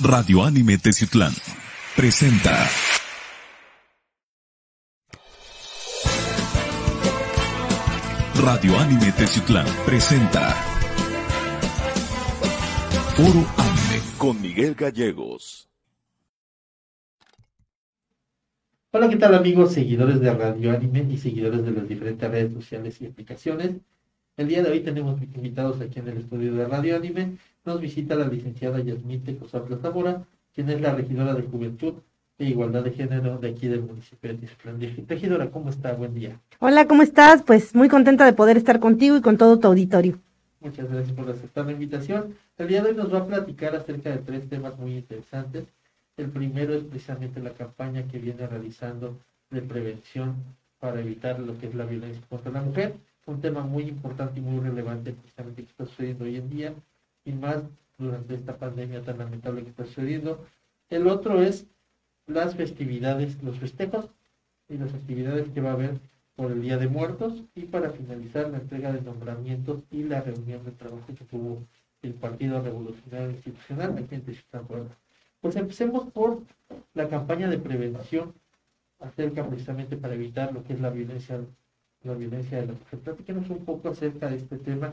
Radio Anime Teciutlán presenta. Radio Anime Teciutlán presenta. Oro Anime con Miguel Gallegos. Hola, ¿qué tal amigos, seguidores de Radio Anime y seguidores de las diferentes redes sociales y aplicaciones? El día de hoy tenemos invitados aquí en el estudio de Radio Anime. Nos visita la licenciada Yasmín Tecosapla Zamora, quien es la regidora de Juventud e Igualdad de Género de aquí del municipio de Tijuana. Regidora, ¿cómo está? Buen día. Hola, ¿cómo estás? Pues muy contenta de poder estar contigo y con todo tu auditorio. Muchas gracias por aceptar la invitación. El día de hoy nos va a platicar acerca de tres temas muy interesantes. El primero es precisamente la campaña que viene realizando de prevención para evitar lo que es la violencia contra la mujer un tema muy importante y muy relevante precisamente que está sucediendo hoy en día y más durante esta pandemia tan lamentable que está sucediendo. El otro es las festividades, los festejos y las actividades que va a haber por el Día de Muertos y para finalizar la entrega de nombramientos y la reunión de trabajo que tuvo el Partido Revolucionario Institucional aquí en Puebla. Pues empecemos por la campaña de prevención acerca precisamente para evitar lo que es la violencia la violencia de la mujer. Platíquenos un poco acerca de este tema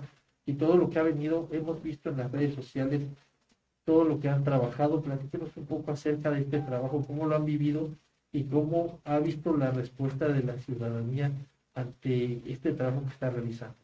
y todo lo que ha venido, hemos visto en las redes sociales, todo lo que han trabajado. Platíquenos un poco acerca de este trabajo, cómo lo han vivido y cómo ha visto la respuesta de la ciudadanía ante este trabajo que está realizando.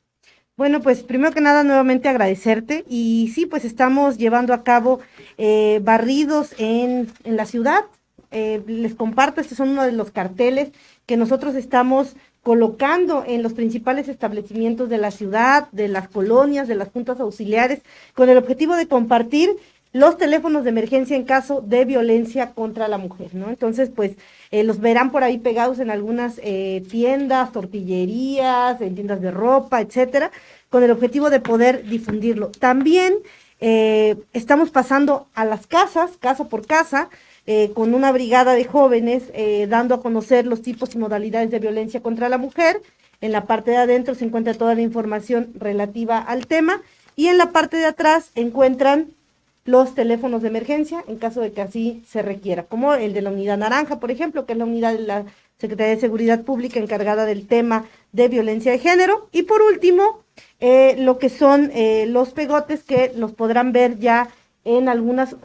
Bueno, pues primero que nada nuevamente agradecerte y sí, pues estamos llevando a cabo eh, barridos en, en la ciudad. Eh, les comparto, este son uno de los carteles que nosotros estamos colocando en los principales establecimientos de la ciudad, de las colonias, de las juntas auxiliares, con el objetivo de compartir los teléfonos de emergencia en caso de violencia contra la mujer, ¿no? Entonces, pues eh, los verán por ahí pegados en algunas eh, tiendas, tortillerías, en tiendas de ropa, etcétera, con el objetivo de poder difundirlo. También eh, estamos pasando a las casas, casa por casa, eh, con una brigada de jóvenes eh, dando a conocer los tipos y modalidades de violencia contra la mujer. En la parte de adentro se encuentra toda la información relativa al tema y en la parte de atrás encuentran los teléfonos de emergencia en caso de que así se requiera, como el de la unidad naranja, por ejemplo, que es la unidad de la Secretaría de Seguridad Pública encargada del tema de violencia de género. Y por último, eh, lo que son los pegotes que los podrán ver ya en algunas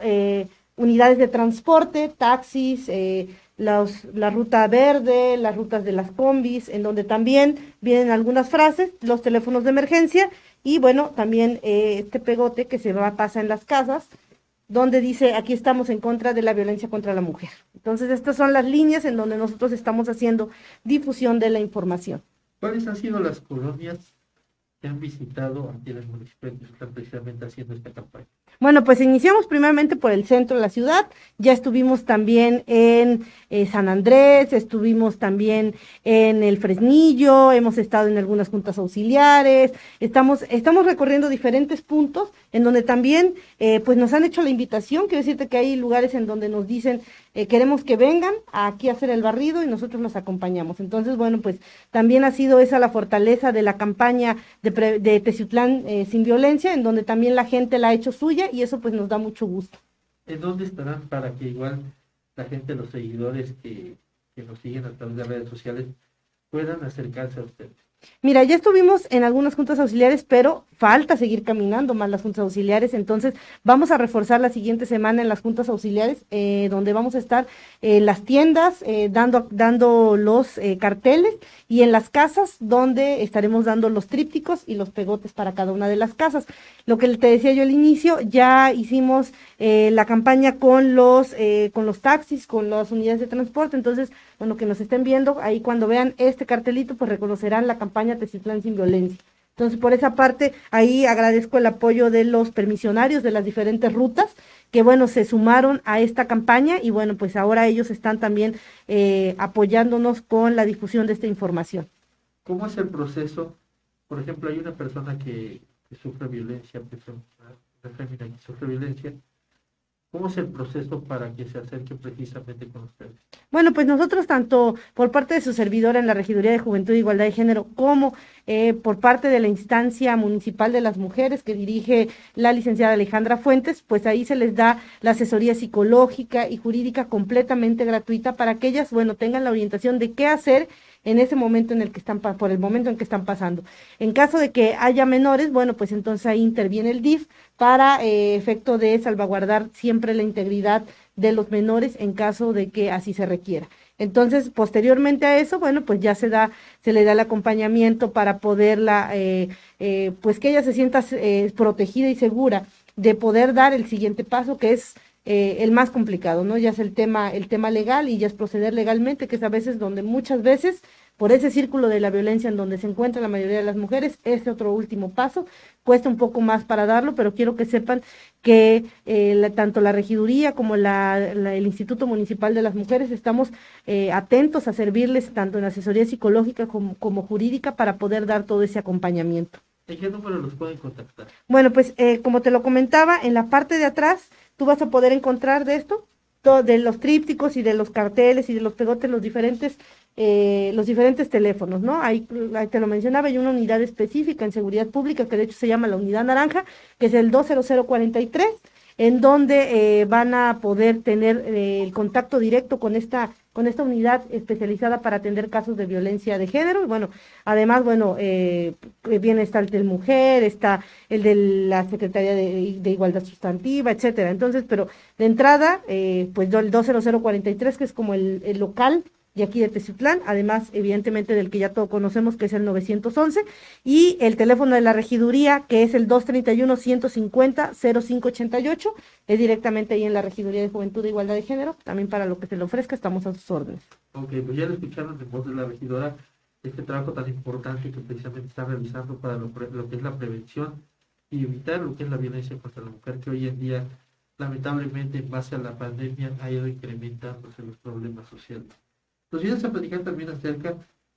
unidades de transporte, taxis, eh, la ruta verde, las rutas de las combis, en donde también vienen algunas frases, los teléfonos de emergencia y bueno, también eh, este pegote que se va, pasa en las casas, donde dice aquí estamos en contra de la violencia contra la mujer. Entonces, estas son las líneas en donde nosotros estamos haciendo difusión de la información. ¿Cuáles han sido las colonias que han visitado en el municipio que están precisamente haciendo esta campaña? Bueno, pues iniciamos primeramente por el centro de la ciudad, ya estuvimos también en eh, San Andrés, estuvimos también en el Fresnillo, hemos estado en algunas juntas auxiliares, estamos, estamos recorriendo diferentes puntos en donde también eh, pues nos han hecho la invitación, quiero decirte que hay lugares en donde nos dicen eh, queremos que vengan aquí a hacer el barrido y nosotros los acompañamos. Entonces, bueno, pues también ha sido esa la fortaleza de la campaña de, de Teciutlán sin violencia, en donde también la gente la ha hecho suya y eso pues nos da mucho gusto. ¿En dónde estarán para que igual la gente, los seguidores que, que nos siguen a través de redes sociales puedan acercarse a ustedes? Mira, ya estuvimos en algunas juntas auxiliares, pero falta seguir caminando más las juntas auxiliares, entonces vamos a reforzar la siguiente semana en las juntas auxiliares, eh, donde vamos a estar en las tiendas eh, dando, dando los eh, carteles y en las casas donde estaremos dando los trípticos y los pegotes para cada una de las casas. Lo que te decía yo al inicio, ya hicimos la campaña con los, con los taxis, con las unidades de transporte, entonces, bueno, que nos estén viendo, ahí cuando vean este cartelito, pues reconocerán la campaña Tecitlán sin violencia. Entonces, por esa parte, ahí agradezco el apoyo de los permisionarios de las diferentes rutas, que bueno, se sumaron a esta campaña y bueno, pues ahora ellos están también eh, apoyándonos con la difusión de esta información. ¿Cómo es el proceso? Por ejemplo, hay una persona que, sufre violencia, una que sufre violencia, ¿Cómo es el proceso para que se acerque precisamente con ustedes? Bueno, pues nosotros tanto por parte de su servidora en la Regiduría de Juventud e Igualdad de Género como eh, por parte de la instancia municipal de las mujeres que dirige la licenciada Alejandra Fuentes, pues ahí se les da la asesoría psicológica y jurídica completamente gratuita para que ellas, bueno, tengan la orientación de qué hacer en ese momento en el que están, por el momento en que están pasando. En caso de que haya menores, bueno, pues entonces ahí interviene el DIF para eh, efecto de salvaguardar siempre la integridad de los menores en caso de que así se requiera. Entonces, posteriormente a eso, bueno, pues ya se da, se le da el acompañamiento para poderla, eh, eh, pues que ella se sienta protegida y segura de poder dar el siguiente paso, que es el más complicado, ¿no? Ya es el tema, el tema legal y ya es proceder legalmente, que es a veces donde muchas veces por ese círculo de la violencia en donde se encuentra la mayoría de las mujeres, ese otro último paso cuesta un poco más para darlo, pero quiero que sepan que eh, tanto la regiduría como el Instituto Municipal de las Mujeres estamos eh, atentos a servirles tanto en asesoría psicológica como, jurídica para poder dar todo ese acompañamiento. ¿En qué número los pueden contactar? Bueno, pues eh, como te lo comentaba, en la parte de atrás tú vas a poder encontrar de esto, de los trípticos y de los carteles y de los pegotes, los diferentes eh, los diferentes teléfonos, ¿no? Ahí, te lo mencionaba, hay una unidad específica en seguridad pública que de hecho se llama la unidad naranja, que es el 20043, en donde eh, van a poder tener eh, el contacto directo con esta con esta unidad especializada para atender casos de violencia de género. Y bueno, además, bueno, eh, viene está el del mujer, está el de la Secretaría de, Igualdad Sustantiva, etcétera. Entonces, pero de entrada, eh, pues el 20043, que es como el, el local y aquí de Teciutlán, además evidentemente del que ya todos conocemos que es el 911 y el teléfono de la regiduría que es el 231 150 0588 es directamente ahí en la regiduría de Juventud e Igualdad de Género, también para lo que se le ofrezca estamos a sus órdenes. Ok, pues ya lo escucharon de voz de la regidora este trabajo tan importante que precisamente está realizando para lo, lo que es la prevención y evitar lo que es la violencia contra la mujer que hoy en día lamentablemente en base a la pandemia ha ido incrementándose los problemas sociales. Nos vienes a platicar también acerca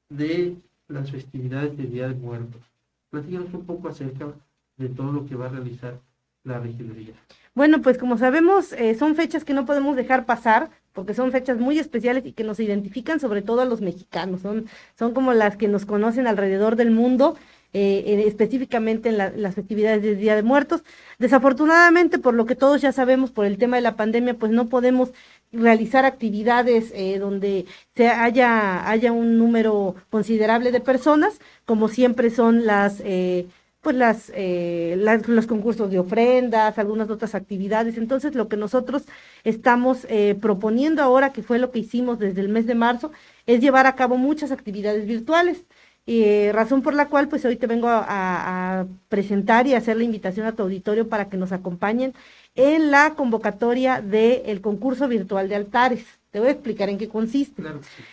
de las festividades de Día de Muertos. Platícanos un poco acerca de todo lo que va a realizar la regiduría. Bueno, pues como sabemos, eh, son fechas que no podemos dejar pasar, porque son fechas muy especiales y que nos identifican sobre todo a los mexicanos, son, son como las que nos conocen alrededor del mundo eh, específicamente en las festividades del Día de Muertos. Desafortunadamente, por lo que todos ya sabemos, por el tema de la pandemia, pues no podemos realizar actividades eh, donde se haya, haya un número considerable de personas, como siempre son las... Eh, pues las, los concursos de ofrendas, algunas otras actividades. Entonces, lo que nosotros estamos proponiendo ahora, que fue lo que hicimos desde el mes de marzo, es llevar a cabo muchas actividades virtuales. Eh, razón por la cual pues hoy te vengo a, presentar y hacer la invitación a tu auditorio para que nos acompañen en la convocatoria del concurso virtual de altares. Te voy a explicar en qué consiste.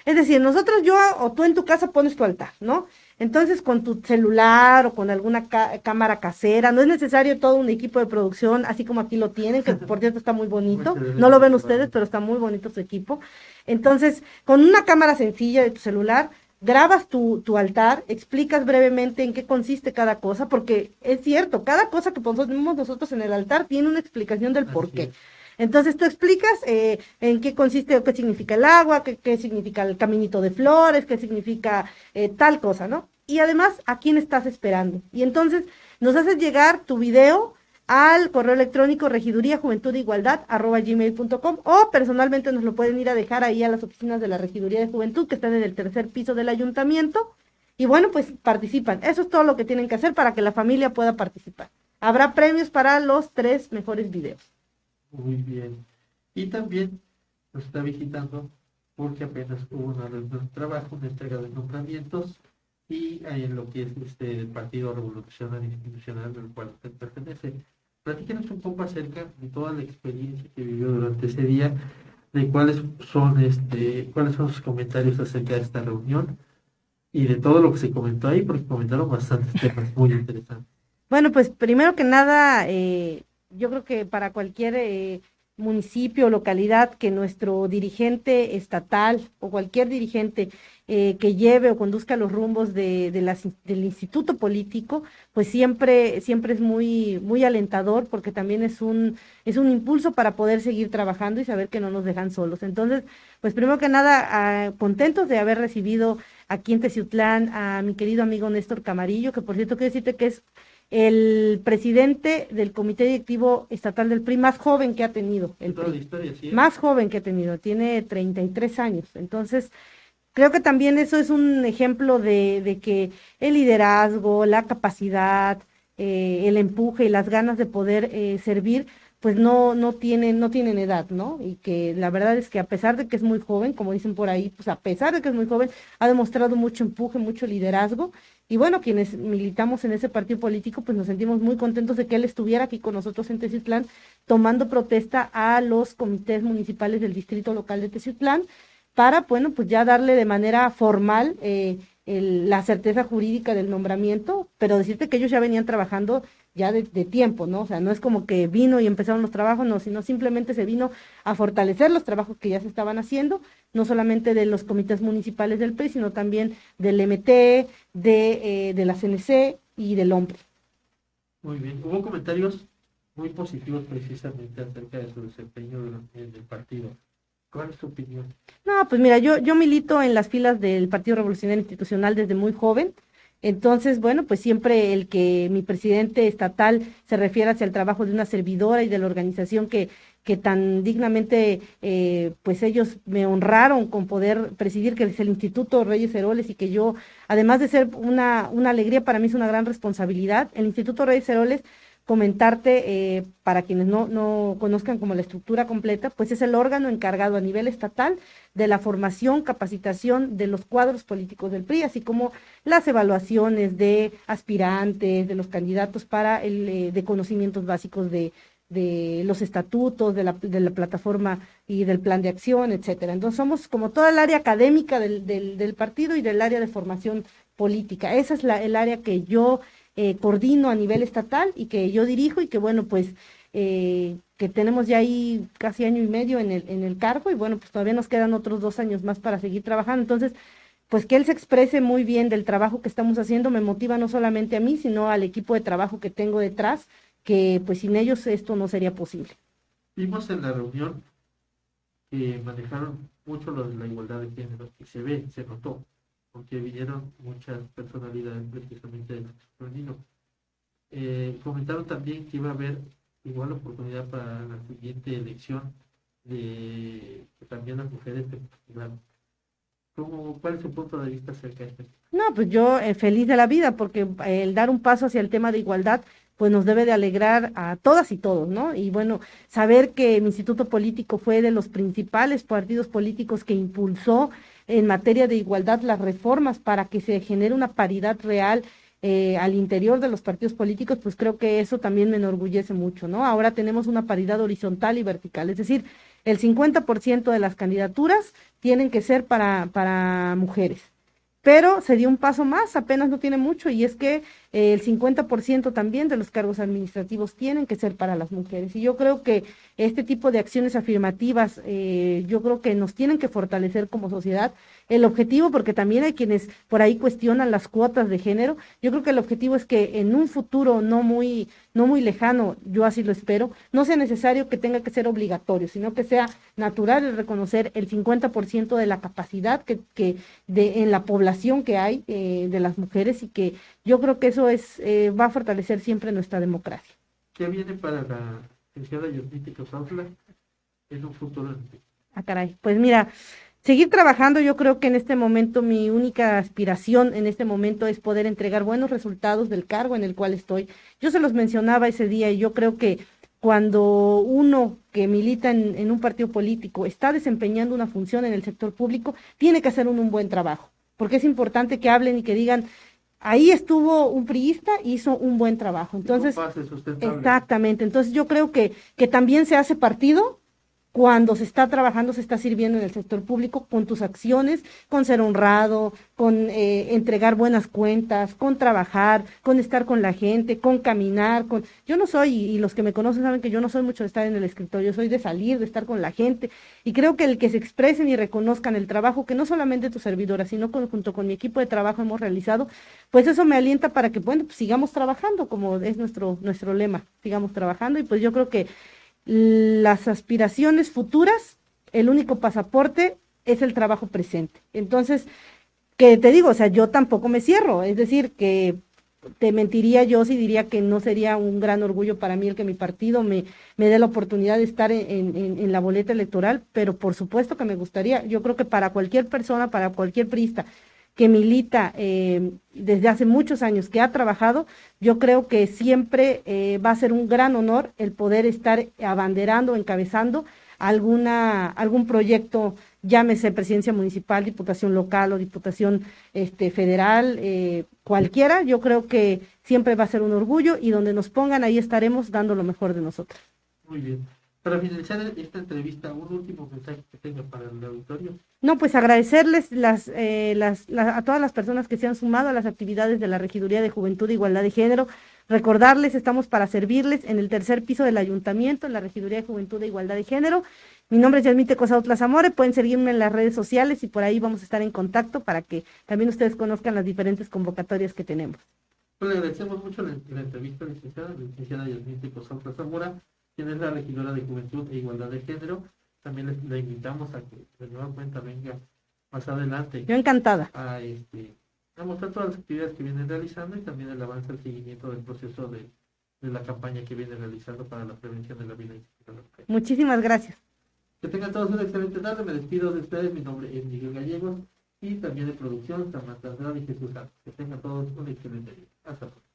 Es decir, nosotros yo o tú en tu casa pones tu altar, ¿no? Entonces con tu celular o con alguna cámara casera, no es necesario todo un equipo de producción, así como aquí lo tienen, que por cierto está muy bonito, no lo ven ustedes, pero está muy bonito su equipo. Entonces, con una cámara sencilla de tu celular, grabas tu, tu, altar, explicas brevemente en qué consiste cada cosa, porque es cierto, cada cosa que ponemos nosotros en el altar tiene una explicación del por qué. Entonces tú explicas eh, en qué consiste o qué significa el agua, qué, qué significa el caminito de flores, qué significa eh, tal cosa, ¿no? Y además, ¿a quién estás esperando? Y entonces nos haces llegar tu video al correo electrónico regiduría juventud igualdad arroba gmail.com o personalmente nos lo pueden ir a dejar ahí a las oficinas de la regiduría de juventud que están en el tercer piso del ayuntamiento. Y bueno pues participan. Eso es todo lo que tienen que hacer para que la familia pueda participar. Habrá premios para los tres mejores videos. Muy bien. Y también nos está visitando porque apenas hubo una reunión de trabajo una entrega de nombramientos y en lo que es este Partido Revolucionario Institucional del cual usted pertenece platíquenos un poco acerca de toda la experiencia que vivió durante ese día, de cuáles son este, cuáles son sus comentarios acerca de esta reunión y de todo lo que se comentó ahí, porque comentaron bastantes temas muy interesantes. Bueno, pues primero que nada, eh, yo creo que para cualquier eh, municipio localidad que nuestro dirigente estatal o cualquier dirigente eh, que lleve o conduzca los rumbos de, del instituto político, pues siempre, siempre es muy, muy alentador porque también es un, es un impulso para poder seguir trabajando y saber que no nos dejan solos. Entonces, pues primero que nada, ah, contentos de haber recibido aquí en Teciutlán a mi querido amigo Néstor Camarillo, que por cierto quiero decirte que es el presidente del comité directivo estatal del PRI más joven que ha tenido. El Más joven que ha tenido, tiene 33 años. Entonces, creo que también eso es un ejemplo de, de que el liderazgo, la capacidad, eh, el empuje y las ganas de poder eh, servir, pues no, no tienen, no tienen edad, ¿no? Y que la verdad es que a pesar de que es muy joven, como dicen por ahí, pues a pesar de que es muy joven, ha demostrado mucho empuje, mucho liderazgo y bueno, quienes militamos en ese partido político, pues nos sentimos muy contentos de que él estuviera aquí con nosotros en Teciutlán, tomando protesta a los comités municipales del distrito local de Teciutlán, para, bueno, pues ya darle de manera formal eh, la certeza jurídica del nombramiento, pero decirte que ellos ya venían trabajando ya de, tiempo, ¿no? O sea, no es como que vino y empezaron los trabajos, no, sino simplemente se vino a fortalecer los trabajos que ya se estaban haciendo, no solamente de los comités municipales del PRI, sino también del MT, de, eh, de la CNC y del hombre. Muy bien, hubo comentarios muy positivos precisamente acerca de su desempeño en el partido. ¿Cuál es tu opinión? No, pues mira, yo, yo milito en las filas del Partido Revolucionario Institucional desde muy joven. Entonces, bueno, pues siempre el que mi presidente estatal se refiera hacia el trabajo de una servidora y de la organización que, que tan dignamente, eh, pues ellos me honraron con poder presidir, que es el Instituto Reyes Heroles, y que yo, además de ser una, una alegría, para mí es una gran responsabilidad. El Instituto Reyes Heroles comentarte, eh, para quienes no, no conozcan como la estructura completa, pues es el órgano encargado a nivel estatal de la formación, capacitación de los cuadros políticos del PRI, así como las evaluaciones de aspirantes, de los candidatos para el eh, de conocimientos básicos de, de los estatutos, de la, de la, plataforma y del plan de acción, etcétera. Entonces somos como toda el área académica del, del, del partido y del área de formación política. Esa es la, el área que yo eh, coordino a nivel estatal y que yo dirijo y que bueno, pues eh, que tenemos ya ahí casi año y medio en el, en el cargo y bueno, pues todavía nos quedan otros dos años más para seguir trabajando. Entonces, pues que él se exprese muy bien del trabajo que estamos haciendo me motiva no solamente a mí, sino al equipo de trabajo que tengo detrás, que pues sin ellos esto no sería posible. Vimos en la reunión que manejaron mucho lo de la igualdad de género y se ve, se notó porque vinieron muchas personalidades precisamente del femenino. Eh, comentaron también que iba a haber igual oportunidad para la siguiente elección de que también las mujeres se postularan. ¿Cuál es su punto de vista acerca de esto? No, pues yo eh, feliz de la vida, porque el dar un paso hacia el tema de igualdad, pues nos debe de alegrar a todas y todos, ¿no? Y bueno, saber que mi instituto político fue de los principales partidos políticos que impulsó en materia de igualdad las reformas para que se genere una paridad real eh, al interior de los partidos políticos, pues creo que eso también me enorgullece mucho, ¿no? Ahora tenemos una paridad horizontal y vertical, es decir, el 50% de las candidaturas tienen que ser para, para mujeres. Pero se dio un paso más, apenas no tiene mucho, y es que el 50% también de los cargos administrativos tienen que ser para las mujeres. Y yo creo que este tipo de acciones afirmativas, eh, yo creo que nos tienen que fortalecer como sociedad. El objetivo, porque también hay quienes por ahí cuestionan las cuotas de género, yo creo que el objetivo es que en un futuro no muy, no muy lejano, yo así lo espero, no sea necesario que tenga que ser obligatorio, sino que sea natural el reconocer el 50% de la capacidad que, que de, en la población que hay eh, de las mujeres y que yo creo que eso es eh, va a fortalecer siempre nuestra democracia. ¿Qué viene para la licenciada Yosnita Sautla en un futuro? Ah, caray. Pues mira, seguir trabajando, yo creo que en este momento mi única aspiración en este momento es poder entregar buenos resultados del cargo en el cual estoy. Yo se los mencionaba ese día y yo creo que cuando uno que milita en, en un partido político está desempeñando una función en el sector público, tiene que hacer un, un buen trabajo, porque es importante que hablen y que digan, ahí estuvo un priista, hizo un buen trabajo. Entonces, exactamente. Entonces yo creo que, que también se hace partido cuando se está trabajando, se está sirviendo en el sector público con tus acciones, con ser honrado, con eh, entregar buenas cuentas, con trabajar, con estar con la gente, con caminar, con... Yo no soy, y los que me conocen saben que yo no soy mucho de estar en el escritorio, soy de salir, de estar con la gente, y creo que el que se expresen y reconozcan el trabajo que no solamente tu servidora, sino junto con mi equipo de trabajo hemos realizado, pues eso me alienta para que, bueno, pues sigamos trabajando, como es nuestro, nuestro lema, sigamos trabajando, y pues yo creo que las aspiraciones futuras, el único pasaporte es el trabajo presente. Entonces, que te digo, o sea, yo tampoco me cierro, es decir, que te mentiría yo si diría que no sería un gran orgullo para mí el que mi partido me, me dé la oportunidad de estar en, en, la boleta electoral, pero por supuesto que me gustaría, yo creo que para cualquier persona, para cualquier prista que milita eh, desde hace muchos años, que ha trabajado, yo creo que siempre eh, va a ser un gran honor el poder estar abanderando, encabezando alguna, algún proyecto, llámese presidencia municipal, diputación local o diputación este, federal, eh, cualquiera, yo creo que siempre va a ser un orgullo y donde nos pongan ahí estaremos dando lo mejor de nosotros. Muy bien. Para finalizar esta entrevista, un último mensaje que tenga para el auditorio. No, pues agradecerles las, eh, las, a todas las personas que se han sumado a las actividades de la Regiduría de Juventud e Igualdad de Género. Recordarles, estamos para servirles en el tercer piso del Ayuntamiento, en la Regiduría de Juventud e Igualdad de Género. Mi nombre es Yasmite Cosautla Zamore, pueden seguirme en las redes sociales y por ahí vamos a estar en contacto para que también ustedes conozcan las diferentes convocatorias que tenemos. Pues le agradecemos mucho la, entrevista, licenciada, la licenciada Yasmite Cosautla Zamora quien es la regidora de Juventud e Igualdad de Género. También le, invitamos a que de nueva cuenta venga más adelante. Yo encantada. A, este, a mostrar todas las actividades que vienen realizando y también el avance, el seguimiento del proceso de, de la campaña que viene realizando para la prevención de la violencia. Muchísimas gracias. Que tengan todos una excelente tarde. Me despido de ustedes. Mi nombre es Miguel Gallegos y también de producción Samantha Andrade y Jesús Que tengan todos una excelente día. Hasta pronto.